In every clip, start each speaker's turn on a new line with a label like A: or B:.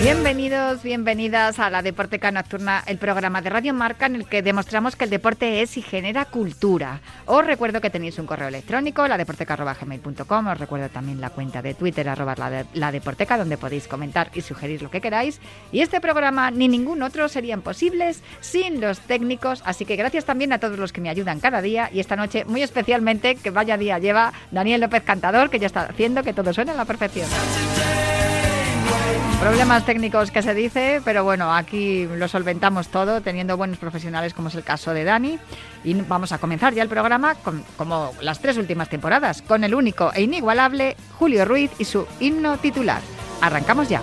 A: Bienvenidos, bienvenidas a la Deporteca Nocturna, el programa de Radio Marca en el que demostramos que el deporte es y genera cultura. Os recuerdo que tenéis un correo electrónico, ladeporteca.gmail.com, os recuerdo también la cuenta de Twitter, arroba la, la Deporteca, donde podéis comentar y sugerir lo que queráis. Y este programa ni ningún otro serían posibles sin los técnicos, así que gracias también a todos los que me ayudan cada día y esta noche muy especialmente, que vaya día lleva Daniel López Cantador, que ya está haciendo que todo suene a la perfección. Problemas técnicos que se dice, pero bueno, aquí lo solventamos todo teniendo buenos profesionales como es el caso de Dani. Y vamos a comenzar ya el programa con, como las tres últimas temporadas, con el único e inigualable Julio Ruiz y su himno titular. Arrancamos ya.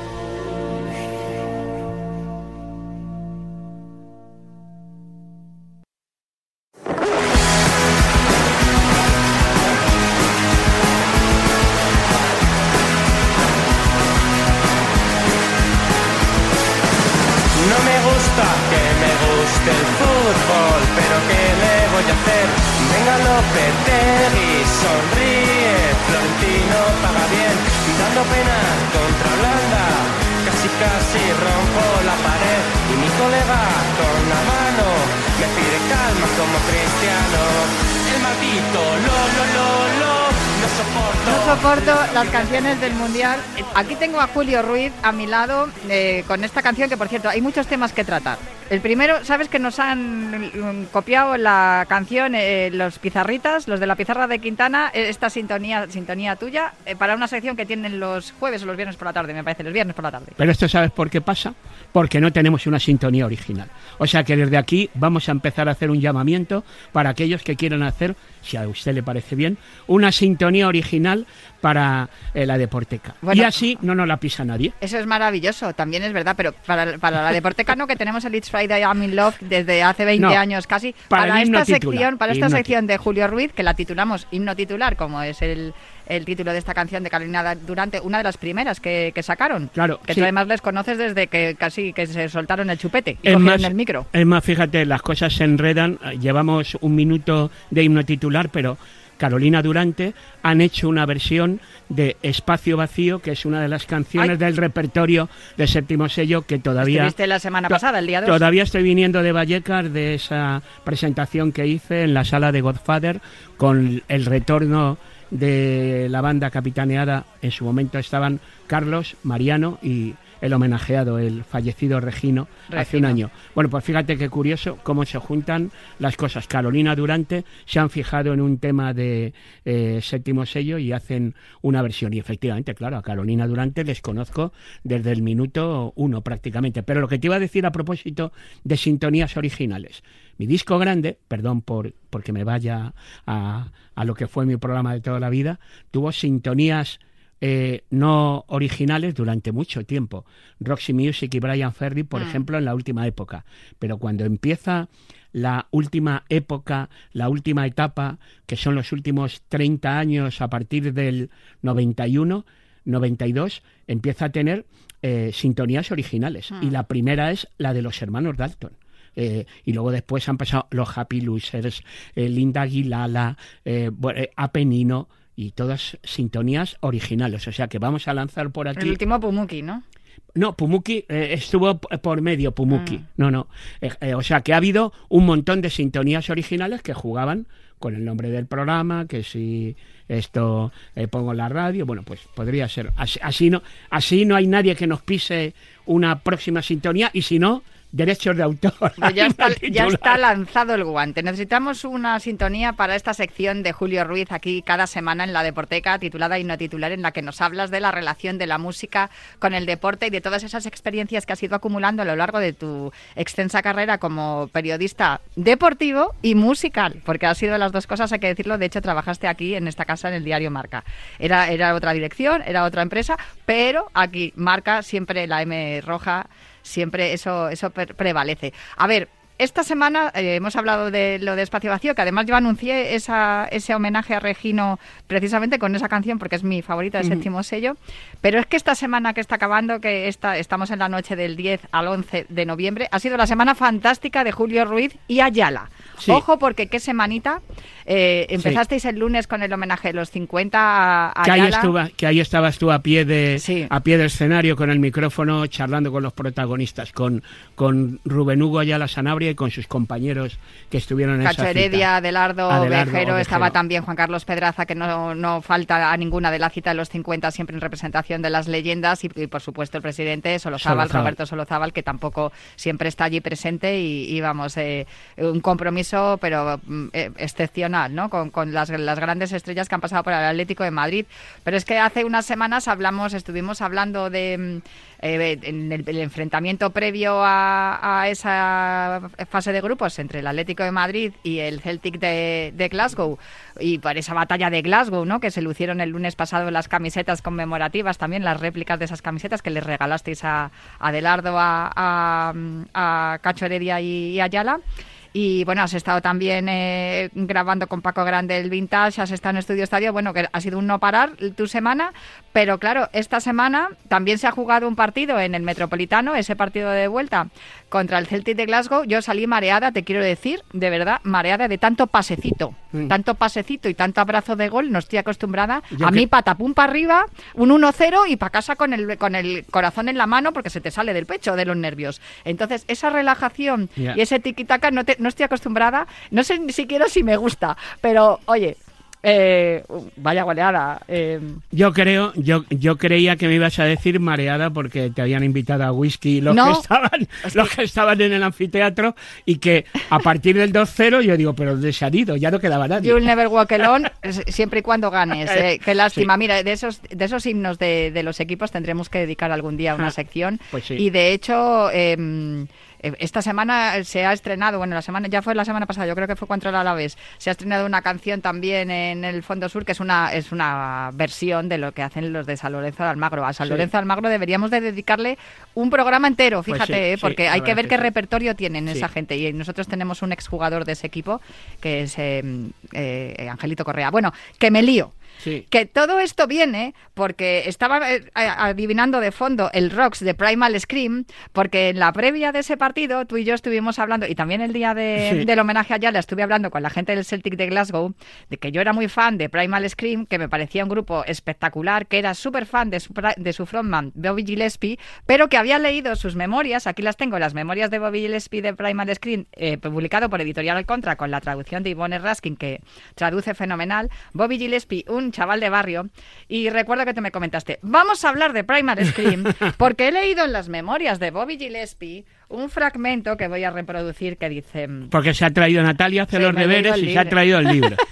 A: Las canciones del Mundial. Aquí tengo a Julio Ruiz a mi lado eh, con esta canción que, por cierto, hay muchos temas que tratar. El primero, ¿sabes que nos han mm, copiado la canción eh, los pizarritas, los de la pizarra de Quintana, eh, esta sintonía sintonía tuya, para una sección que tienen los jueves o los viernes por la tarde, me parece, los viernes por la tarde?
B: Pero esto, ¿sabes por qué pasa? Porque no tenemos una sintonía original. O sea que desde aquí vamos a empezar a hacer un llamamiento para aquellos que quieran hacer, si a usted le parece bien, una sintonía original para eh, la Deporteca. y así no nos la pisa nadie.
A: Eso es maravilloso, también es verdad, pero para, para la Deporteca no, que tenemos el It's Friday I'm in Love desde hace 20 años casi. Para, esta sección, para esta sección de Julio Ruiz, que la titulamos himno titular, como es el, el título de esta canción de Carolina Durante, una de las primeras que, sacaron.
B: Claro.
A: Que tú además les conoces desde que casi que se soltaron el chupete y cogieron el micro.
B: Es más, fíjate, las cosas se enredan. Llevamos un minuto de himno titular, pero Carolina Durante, han hecho una versión de Espacio Vacío, que es una de las canciones del repertorio de séptimo sello que todavía...
A: La semana pasada, el día 2.
B: Todavía estoy viniendo de Vallecas de esa presentación que hice en la sala de Godfather con el retorno de la banda capitaneada. En su momento estaban Carlos, Mariano y el homenajeado, el fallecido Regino, hace un año. Bueno, pues fíjate qué curioso cómo se juntan las cosas. Carolina Durante se han fijado en un tema de eh, séptimo sello y hacen una versión. Y efectivamente, claro, a Carolina Durante les conozco desde el minuto uno prácticamente. Pero lo que te iba a decir a propósito de sintonías originales. Mi disco grande, perdón por porque me vaya a, a lo que fue mi programa de toda la vida, tuvo sintonías eh, no originales durante mucho tiempo. Roxy Music y Brian Ferry, por mm. ejemplo, en la última época. Pero cuando empieza la última época, la última etapa, que son los últimos 30 años a partir del 91, 92, empieza a tener eh, sintonías originales. Y mm. la primera es la de los hermanos Dalton. Eh, y luego después han pasado los Happy Losers, Linda Aguilala, Apenino, y todas sintonías originales. O sea que vamos a lanzar por aquí.
A: El último Pumuki, ¿no?
B: No, Pumuki eh, estuvo por medio, Pumuki. Ah. No, no. Eh, eh, o sea que ha habido un montón de sintonías originales que jugaban con el nombre del programa, que si esto pongo en la radio, bueno, pues podría ser. así, no, así no hay nadie que nos pise una próxima sintonía y si no, derechos de autor.
A: Ya, está, lanzado el guante. Necesitamos una sintonía para esta sección de Julio Ruiz aquí cada semana en la Deporteca, titulada y no titular, en la que nos hablas de la relación de la música con el deporte y de todas esas experiencias que has ido acumulando a lo largo de tu extensa carrera como periodista deportivo y musical, porque ha sido las dos cosas, hay que decirlo. De hecho, trabajaste aquí en esta casa en el diario Marca. Era, era otra dirección, era otra empresa, pero aquí Marca siempre la M roja siempre eso, eso prevalece. A ver, esta semana eh, hemos hablado de lo de Espacio Vacío, que además yo anuncié esa, ese homenaje a Regino precisamente con esa canción, porque es mi favorita de séptimo sello. Pero es que esta semana que está acabando, que esta, estamos en la noche del 10 al 11 de noviembre, ha sido la semana fantástica de Julio Ruiz y Ayala. Ojo, porque qué semanita. Eh, empezasteis el lunes con el homenaje de los 50 a,
B: que, ahí que ahí estabas tú a pie, de, a pie del escenario con el micrófono charlando con los protagonistas, con, con Rubén Hugo Ayala Sanabria y con sus compañeros que estuvieron en
A: Cacho
B: esa
A: Heredia, Adelardo, Vejero, estaba también Juan Carlos Pedraza, que no, no falta a ninguna de la cita de los 50, siempre en representación de las leyendas, y, por supuesto el presidente Solozábal, Roberto Solozábal, que tampoco siempre está allí presente y, vamos, eh, un compromiso, pero eh, excepcional, ¿no? Con, con las, las, grandes estrellas que han pasado por el Atlético de Madrid. Pero es que hace unas semanas hablamos, estuvimos hablando de mm, eh, en el, enfrentamiento previo a, esa fase de grupos entre el Atlético de Madrid y el Celtic de, Glasgow y por esa batalla de Glasgow, ¿no? Que se lucieron el lunes pasado las camisetas conmemorativas, también las réplicas de esas camisetas que les regalasteis a Adelardo, a, a, a Cacho Heredia y, y Ayala. Y bueno, has estado también eh, grabando con Paco Grande el Vintage, has estado en Estudio Estadio, bueno, que ha sido un no parar tu semana, pero claro, esta semana también se ha jugado un partido en el Metropolitano, ese partido de vuelta contra el Celtic de Glasgow. Yo salí mareada, te quiero decir, de verdad, mareada de tanto pasecito, mm. tanto pasecito y tanto abrazo de gol, no estoy acostumbrada. a mí patapum para arriba, un 1-0 y para casa con el, con el corazón en la mano porque se te sale del pecho de los nervios. Entonces, esa relajación y ese tiquitaca no te no estoy acostumbrada, no sé ni siquiera si me gusta, pero oye, eh, vaya goleada. Eh.
B: Yo creo, yo, yo creía que me ibas a decir mareada porque te habían invitado a whisky los, que, estaban, los que estaban en el anfiteatro y que a partir del 2-0 yo digo, pero de salido, ya no quedaba nadie.
A: You'll never walk alone, siempre y cuando ganes. Eh, qué lástima. Mira, de esos, de esos himnos de, de, los equipos tendremos que dedicar algún día una ah, sección.
B: Pues
A: y de hecho... Eh, eh, esta semana se ha estrenado, bueno, la semana ya fue la semana pasada, yo creo que fue contra el Alavés, se ha estrenado una canción también en el Fondo Sur que es una es una versión de lo que hacen los de San Lorenzo de Almagro. A San Lorenzo de Almagro deberíamos de dedicarle un programa entero, pues fíjate, eh, porque hay que ver qué repertorio tienen esa gente y nosotros tenemos un exjugador de ese equipo que es eh, Angelito Correa. Bueno, que me lío. Que todo esto viene porque estaba eh, adivinando de fondo el Rocks de Primal Scream, porque en la previa de ese partido tú y yo estuvimos hablando, y también el día del homenaje a Yala estuve hablando con la gente del Celtic de Glasgow, de que yo era muy fan de Primal Scream, que me parecía un grupo espectacular, que era súper fan de su, de su frontman Bobby Gillespie, pero que había leído sus memorias, aquí las tengo, las memorias de Bobby Gillespie de Primal Scream, eh, publicado por Editorial Contra con la traducción de Yvonne Raskin, que traduce fenomenal. Bobby Gillespie, un chaval de barrio, y recuerdo que te me comentaste, vamos a hablar de Primal Scream, porque he leído en las memorias de Bobby Gillespie un fragmento que voy a reproducir que dice...
B: Porque se ha traído Natalia hace los deberes y se ha traído el libro.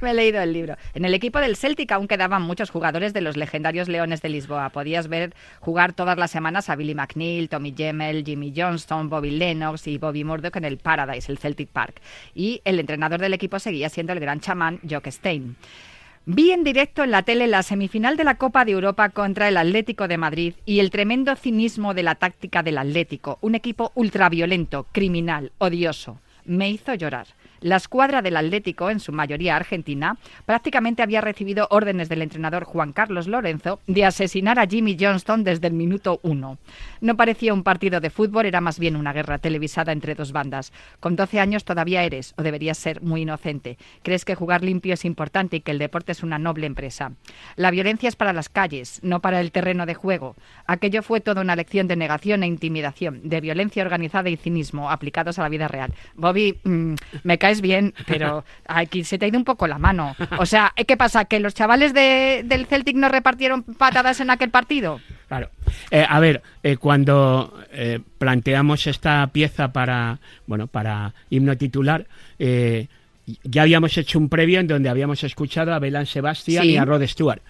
A: Me he leído el libro. En el equipo del Celtic aún quedaban muchos jugadores de los legendarios Leones de Lisboa. Podías ver jugar todas las semanas a Billy McNeil, Tommy Gemmel, Jimmy Johnston, Bobby Lennox y Bobby Murdoch en el Paradise, el Celtic Park. Y el entrenador del equipo seguía siendo el gran chamán Jock Stein. Vi en directo en la tele la semifinal de la Copa de Europa contra el Atlético de Madrid y el tremendo cinismo de la táctica del Atlético, un equipo ultraviolento, criminal, odioso. Me hizo llorar. La escuadra del Atlético, en su mayoría argentina, prácticamente había recibido órdenes del entrenador Juan Carlos Lorenzo de asesinar a Jimmy Johnston desde el minuto uno. No parecía un partido de fútbol, era más bien una guerra televisada entre dos bandas. Con 12 años todavía eres, o deberías ser, muy inocente. Crees que jugar limpio es importante y que el deporte es una noble empresa. La violencia es para las calles, no para el terreno de juego. Aquello fue toda una lección de negación e intimidación, de violencia organizada y cinismo aplicados a la vida real. Bobby, mm, me cae es bien, pero aquí se te ha ido un poco la mano. O sea, ¿qué pasa? ¿Que los chavales de, del Celtic no repartieron patadas en aquel partido?
B: Claro. Eh, a ver, eh, cuando eh, planteamos esta pieza para, bueno, para himno titular, ya habíamos hecho un previo en donde habíamos escuchado a Belan Sebastián y a Rod Stewart.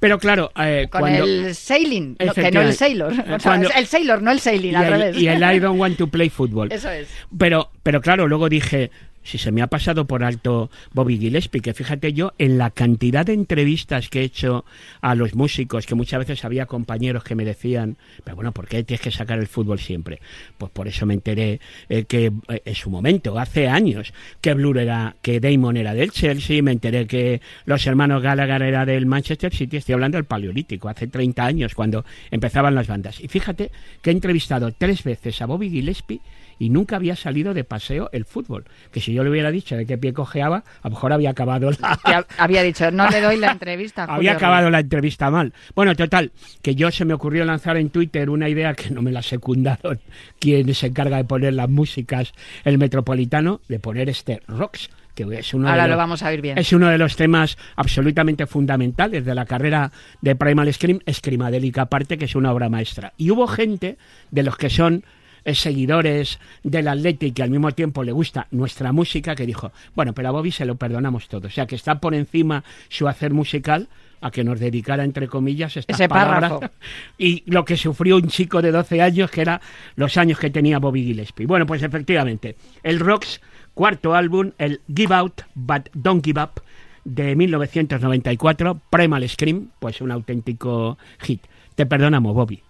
B: Pero claro,
A: con el sailing, que no el sailor. el sailor, no el sailing, al
B: revés. Y el I don't want to play football.
A: Eso es.
B: Pero, pero claro, luego dije, si se me ha pasado por alto Bobby Gillespie, que fíjate yo, en la cantidad de entrevistas que he hecho a los músicos, que muchas veces había compañeros que me decían, pero bueno, ¿por qué tienes que sacar el fútbol siempre? Pues por eso me enteré eh, que eh, en su momento, hace años, que Blur era, que Damon era del Chelsea, me enteré que los hermanos Gallagher era del Manchester City, estoy hablando del Paleolítico, hace 30 años, cuando empezaban las bandas. Y fíjate que he entrevistado tres veces a Bobby Gillespie y nunca había salido de paseo el fútbol. Que si yo le hubiera dicho de qué pie cojeaba, a lo mejor había acabado la...
A: Había dicho, no le doy la entrevista.
B: había acabado la entrevista mal. Bueno, total, que yo se me ocurrió lanzar en Twitter una idea que no me la secundaron quien se encarga de poner las músicas, el metropolitano, de poner este rocks que es uno
A: Ahora
B: de
A: lo vamos a ver bien.
B: Es uno de los temas absolutamente fundamentales de la carrera de Primal Scream, Scrimadélica aparte, que es una obra maestra. Y hubo gente de los que son seguidores del Athletic y al mismo tiempo le gusta nuestra música que dijo, bueno, pero a Bobby se lo perdonamos todo. O sea, que está por encima su hacer musical a que nos dedicara, entre comillas, estas
A: Ese
B: palabras.
A: párrafo.
B: Y lo que sufrió un chico de 12 años, que era los años que tenía Bobby Gillespie. Bueno, pues efectivamente, el Rocks, cuarto álbum, el Give Out But Don't Give Up, de 1994, Primal Scream, pues un auténtico hit. Te perdonamos, Bobby.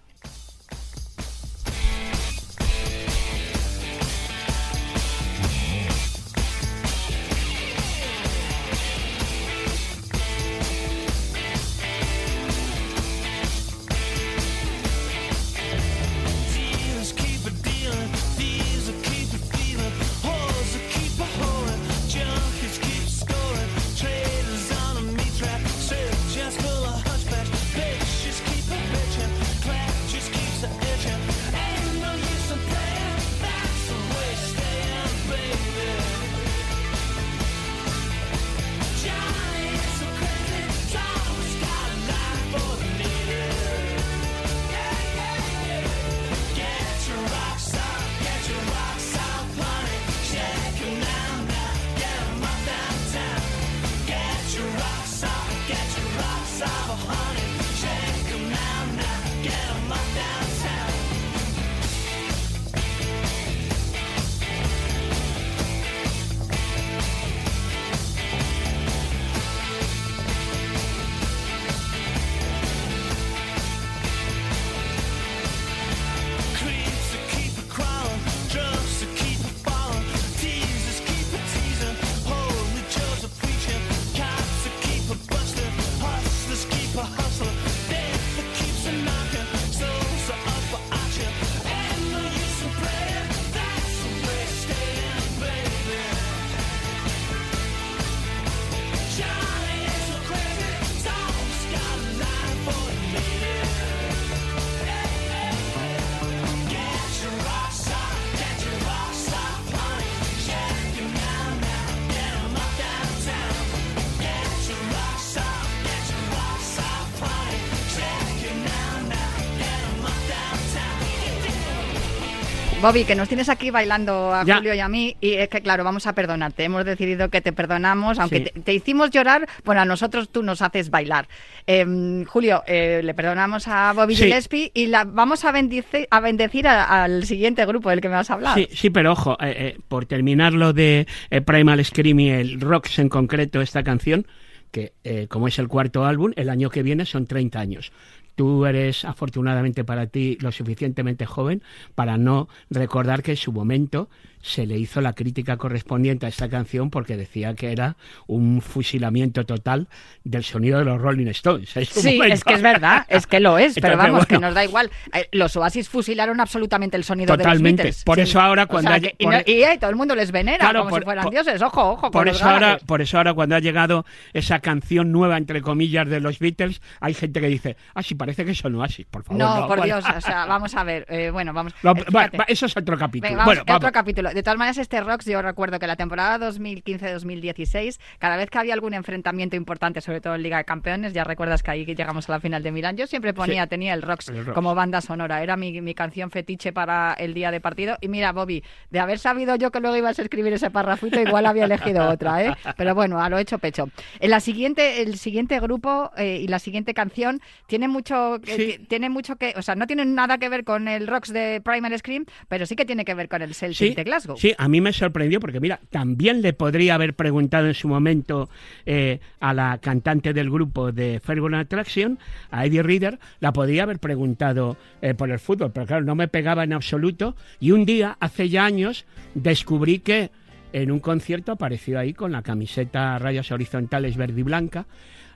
A: Bobby, que nos tienes aquí bailando a
B: Ya.
A: Julio y a mí, y es que claro, vamos a perdonarte. Hemos decidido que te perdonamos, aunque
B: Sí.
A: te, te hicimos llorar, bueno, a nosotros tú nos haces bailar. Em, Julio, eh, le perdonamos a Bobby
B: Sí.
A: Gillespie y la, vamos a, bendice- a bendecir a- al siguiente grupo del que me vas a hablar.
B: Sí, sí, pero ojo, eh, eh, por terminar lo de eh, Primal Scream y el Rocks en concreto, esta canción, que eh, como es el cuarto álbum, el año que viene son 30 años. Tú eres, afortunadamente para ti, lo suficientemente joven para no recordar que su momento se le hizo la crítica correspondiente a esta canción porque decía que era un fusilamiento total del sonido de los Rolling Stones. en su
A: Sí,
B: momento.
A: es que es verdad, es que lo es, pero vamos, que nos da igual. Eh, Los Oasis fusilaron absolutamente el sonido
B: Totalmente.
A: de los Beatles.
B: Por eso ahora
A: O
B: cuando
A: sea,
B: haya-
A: que- y, no- y, eh, todo el mundo les venera
B: Claro,
A: como
B: por-
A: si fueran
B: por-
A: dioses. Ojo, ojo. con
B: Por
A: los
B: eso, ahora, por eso ahora cuando ha llegado esa canción nueva, entre comillas, de los Beatles, hay gente que dice, ah, sí, parece que son Oasis, por favor.
A: No, por
B: bueno.
A: Dios, o sea, vamos a ver. eh, bueno, vamos.
B: Lo- va, eso es otro capítulo.
A: Venga, vamos,
B: bueno, vamos.
A: otro capítulo. De todas maneras, este Rocks, yo recuerdo que la temporada 2015-2016, cada vez que había algún enfrentamiento importante, sobre todo en Liga de Campeones, ya recuerdas que ahí llegamos a la final de Milán, yo siempre ponía,
B: Sí.
A: tenía el Rocks,
B: El Rocks.
A: como banda sonora, era mi, mi canción fetiche para el día de partido. Y mira, Bobby, de haber sabido yo que luego ibas a escribir ese parrafito, igual había elegido otra, ¿eh? Pero bueno, a lo hecho pecho. En la siguiente, el siguiente grupo eh, y la siguiente canción tiene mucho, eh,
B: Sí.
A: tiene mucho que, o sea, no tienen nada que ver con el Rocks de Primal Scream, pero sí que tiene que ver con el Celtic
B: Sí,
A: de Glasgow.
B: Sí, a mí me sorprendió porque, mira, también le podría haber preguntado en su momento eh, a la cantante del grupo de Fairground Attraction, a Eddie Reader, la podría haber preguntado eh, por el fútbol, pero claro, no me pegaba en absoluto. Y un día, hace ya años, descubrí que en un concierto apareció ahí con la camiseta rayas horizontales verde y blanca.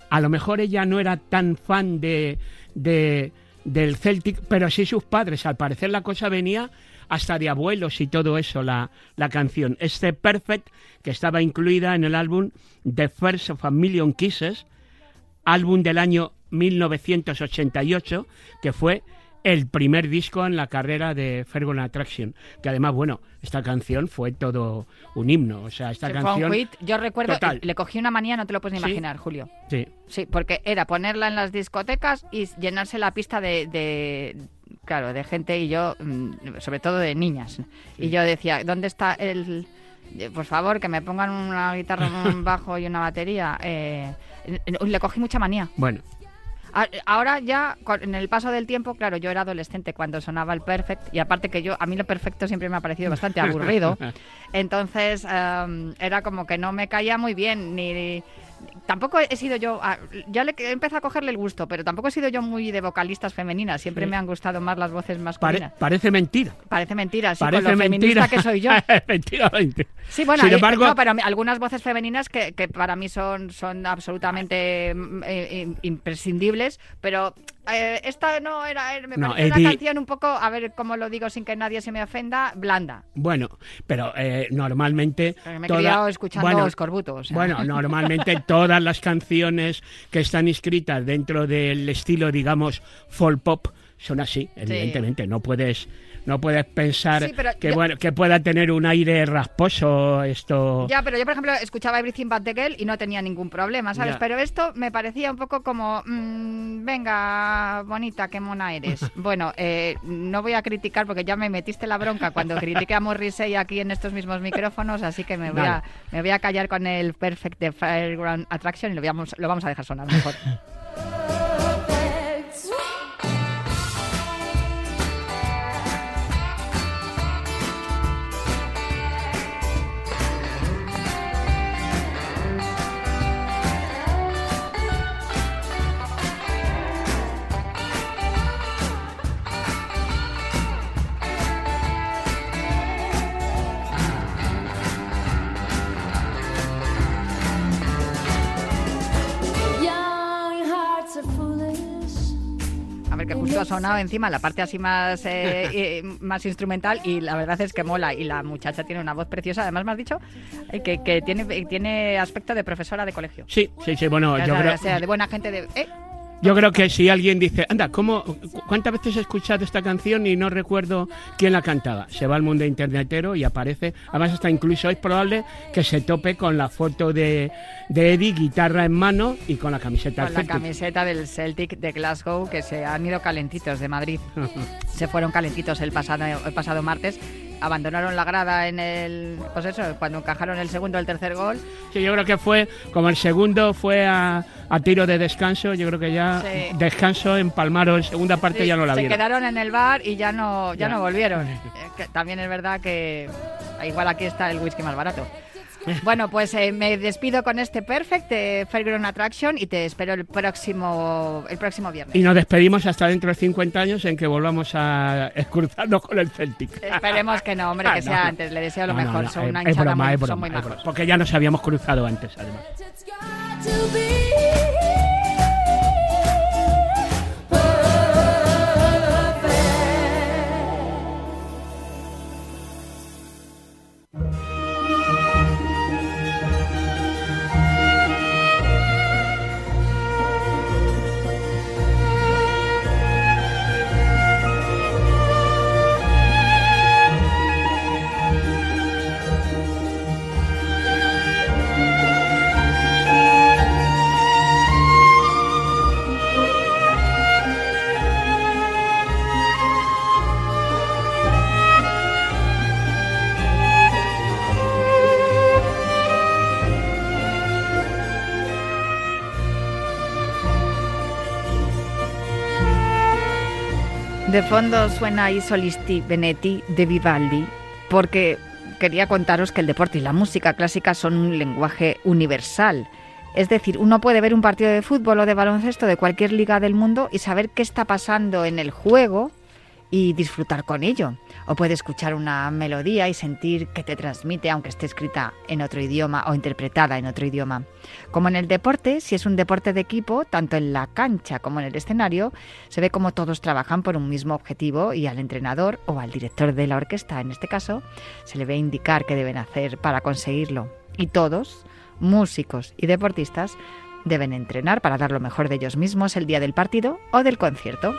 B: A lo mejor ella no era tan fan de, de- del Celtic, pero sí sus padres. Al parecer la cosa venía hasta de abuelos y todo eso, la, la canción. Este Perfect, que estaba incluida en el álbum The First of a Million Kisses, álbum del año 1988, que fue el primer disco en la carrera de Fergon Attraction, que además, bueno, esta canción fue todo un himno, o sea, esta
A: Se fue un
B: canción...
A: hit. Yo recuerdo,
B: Total.
A: le cogí una manía, no te lo puedes ni
B: Sí.
A: imaginar, Julio.
B: Sí,
A: Sí, porque era ponerla en las discotecas y llenarse la pista de, de- claro, de gente y yo, mm, sobre todo de niñas. Y yo decía, ¿dónde está el...? eh, Por favor, que me pongan una guitarra, un bajo y una batería. Eh, le cogí mucha manía.
B: bueno,
A: Ahora ya, en el paso del tiempo, claro, yo era adolescente cuando sonaba el Perfect y aparte que yo, a mí lo perfecto siempre me ha parecido bastante aburrido. Entonces, em, era como que no me caía muy bien, ni... Tampoco he sido yo, ah, ya le he empezado a cogerle el gusto, pero tampoco he sido yo muy de vocalistas femeninas, siempre
B: Sí.
A: me han gustado más las voces
B: pare-
A: masculinas.
B: parece mentira.
A: Parece mentira, sí, con
B: Parece
A: lo feminista
B: mentira
A: que soy yo.
B: Efectivamente.
A: Sí, bueno,
B: Sin
A: hay-
B: embargo,
A: no, pero algunas voces femeninas que, que para mí son, son absolutamente mm, eh, im- imprescindibles, pero eh, esta no era, era- me
B: No,
A: parece
B: Eddie-
A: una canción un poco, a ver cómo lo digo sin que nadie se me ofenda, blanda.
B: Bueno, pero eh, normalmente...
A: Pero me he
B: toda-
A: criado escuchando
B: bueno,
A: escorbuto. o sea.
B: Bueno, normalmente todas las canciones que están inscritas dentro del estilo, digamos, folk pop, son así, evidentemente. No puedes, no puedes pensar
A: Sí,
B: que bueno, que pueda tener un aire rasposo esto.
A: Ya, pero yo, por ejemplo, escuchaba Everything But the Girl y no tenía ningún problema, ¿sabes?
B: Ya.
A: Pero esto me parecía un poco como, mm, venga, bonita, qué mona eres. bueno, eh, no voy a criticar porque ya me metiste la bronca cuando critiqué a Morrissey aquí en estos mismos micrófonos, así que me voy, a, me voy a callar con el Perfect de Fairground Attraction y lo vamos, lo vamos a dejar sonar mejor. ha sonado encima la parte así más, eh, eh, más instrumental y la verdad es que mola. Y la muchacha tiene una voz preciosa. Además, me has dicho eh, que, que tiene, tiene aspecto de profesora de colegio.
B: Sí, sí, sí. Bueno,
A: O
B: yo creo,
A: o sea, de buena gente de... ¿eh?
B: Yo creo que si alguien dice, anda, ¿cómo, cu- ¿cuántas veces he escuchado esta canción y no recuerdo quién la cantaba? Se va al mundo internetero y aparece. Además, hasta incluso es probable que se tope con la foto de, de Eddie, guitarra en mano y con la camiseta
A: Con la
B: Celtic.
A: camiseta del Celtic de Glasgow, que se han ido calentitos de Madrid. se fueron calentitos el pasado, el pasado martes. Abandonaron la grada en el. Pues eso, cuando encajaron el segundo el tercer gol.
B: Sí, yo creo que fue, como el segundo fue a, a tiro de descanso, yo creo que ya
A: Sí.
B: descanso empalmaron, segunda parte
A: Sí,
B: ya no la
A: se
B: vieron.
A: quedaron en el bar y ya no, ya
B: Ya.
A: no volvieron. Eh, también es verdad que igual aquí está el whisky más barato. Bueno, pues eh, me despido con este Perfect de Fairground Attraction y te espero el próximo, el próximo viernes.
B: Y nos despedimos hasta dentro de 50 años en que volvamos a escruzarnos con el Celtic.
A: Esperemos que no, hombre, que
B: Ah,
A: sea
B: no.
A: antes. Le deseo lo
B: No,
A: mejor.
B: no,
A: Son una
B: broma,
A: muy,
B: es broma,
A: son muy
B: es
A: majos.
B: broma, Porque ya nos habíamos cruzado antes, además.
A: De fondo suena I Solisti Benetti de Vivaldi, porque quería contaros que el deporte y la música clásica son un lenguaje universal. Es decir, uno puede ver un partido de fútbol o de baloncesto de cualquier liga del mundo y saber qué está pasando en el juego y disfrutar con ello. O puede escuchar una melodía y sentir que te transmite, aunque esté escrita en otro idioma o interpretada en otro idioma. Como en el deporte, si es un deporte de equipo, tanto en la cancha como en el escenario, se ve como todos trabajan por un mismo objetivo y al entrenador o al director de la orquesta, en este caso, se le ve indicar qué deben hacer para conseguirlo. Y todos, músicos y deportistas, deben entrenar para dar lo mejor de ellos mismos el día del partido o del concierto.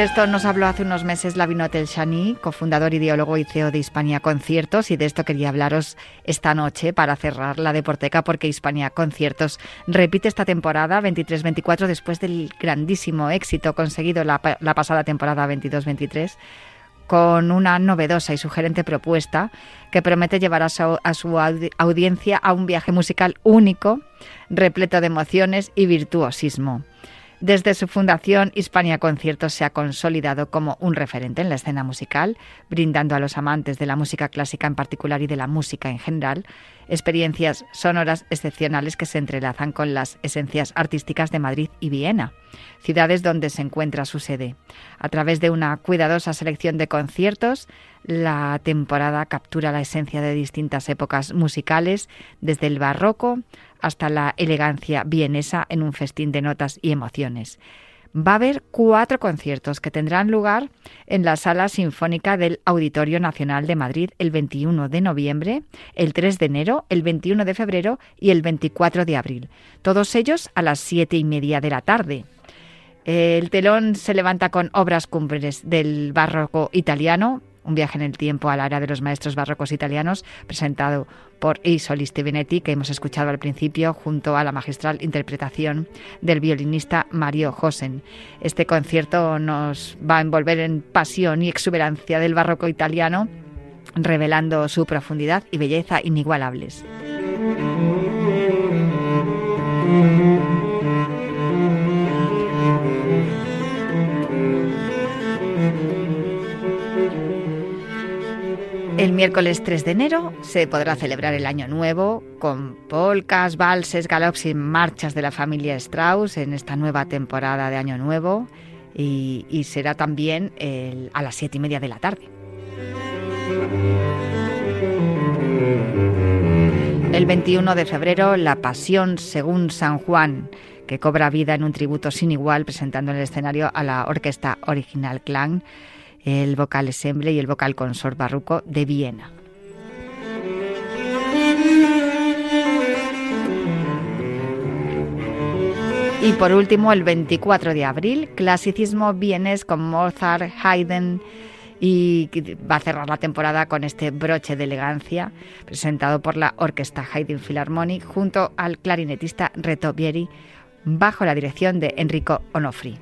A: De esto nos habló hace unos meses Lavino Telshani, cofundador, ideólogo y CEO de Hispania Conciertos, y de esto quería hablaros esta noche para cerrar la Deporteca, porque Hispania Conciertos repite esta temporada 23-24 después del grandísimo éxito conseguido la, pa- la pasada temporada 22-23 con una novedosa y sugerente propuesta que promete llevar a su, audiencia a un viaje musical único, repleto de emociones y virtuosismo. Desde su fundación, Hispania Conciertos se ha consolidado como un referente en la escena musical, brindando a los amantes de la música clásica en particular y de la música en general experiencias sonoras excepcionales que se entrelazan con las esencias artísticas de Madrid y Viena, ciudades donde se encuentra su sede. A través de una cuidadosa selección de conciertos, la temporada captura la esencia de distintas épocas musicales, desde el barroco hasta la elegancia vienesa en un festín de notas y emociones. Va a haber cuatro conciertos que tendrán lugar en la Sala Sinfónica del Auditorio Nacional de Madrid el 21 de noviembre, el 3 de enero, el 21 de febrero y el 24 de abril. Todos ellos a las siete y media de la tarde. El telón se levanta con obras cumbres del barroco italiano, un viaje en el tiempo a la era de los maestros barrocos italianos, presentado por I Solisti Benetti, que hemos escuchado al principio, junto a la magistral interpretación del violinista Mario Josen. Este concierto nos va a envolver en pasión y exuberancia del barroco italiano, revelando su profundidad y belleza inigualables. El miércoles 3 de enero se podrá celebrar el Año Nuevo con polcas, valses, galops y marchas de la familia Strauss en esta nueva temporada de Año Nuevo y, será también a las siete y media de la tarde. El 21 de febrero, La Pasión según San Juan, que cobra vida en un tributo sin igual, presentando en el escenario a la orquesta original Clan, el vocal ensemble y el vocal consort barroco de Viena. Y por último, el 24 de abril, clasicismo vienes con Mozart, Haydn y va a cerrar la temporada con este broche de elegancia presentado por la Orquesta Haydn Philharmonic junto al clarinetista Reto Bieri bajo la dirección de Enrico Onofri.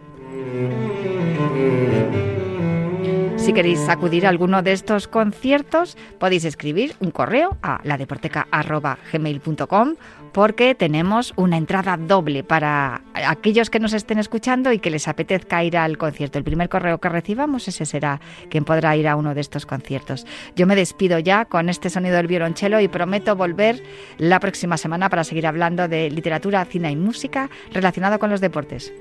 A: Si queréis acudir a alguno de estos conciertos, podéis escribir un correo a ladeporteca.gmail.com porque tenemos una entrada doble para aquellos que nos estén escuchando y que les apetezca ir al concierto. El primer correo que recibamos, ese será quien podrá ir a uno de estos conciertos. Yo me despido ya con este sonido del violonchelo y prometo volver la próxima semana para seguir hablando de literatura, cine y música relacionado con los deportes.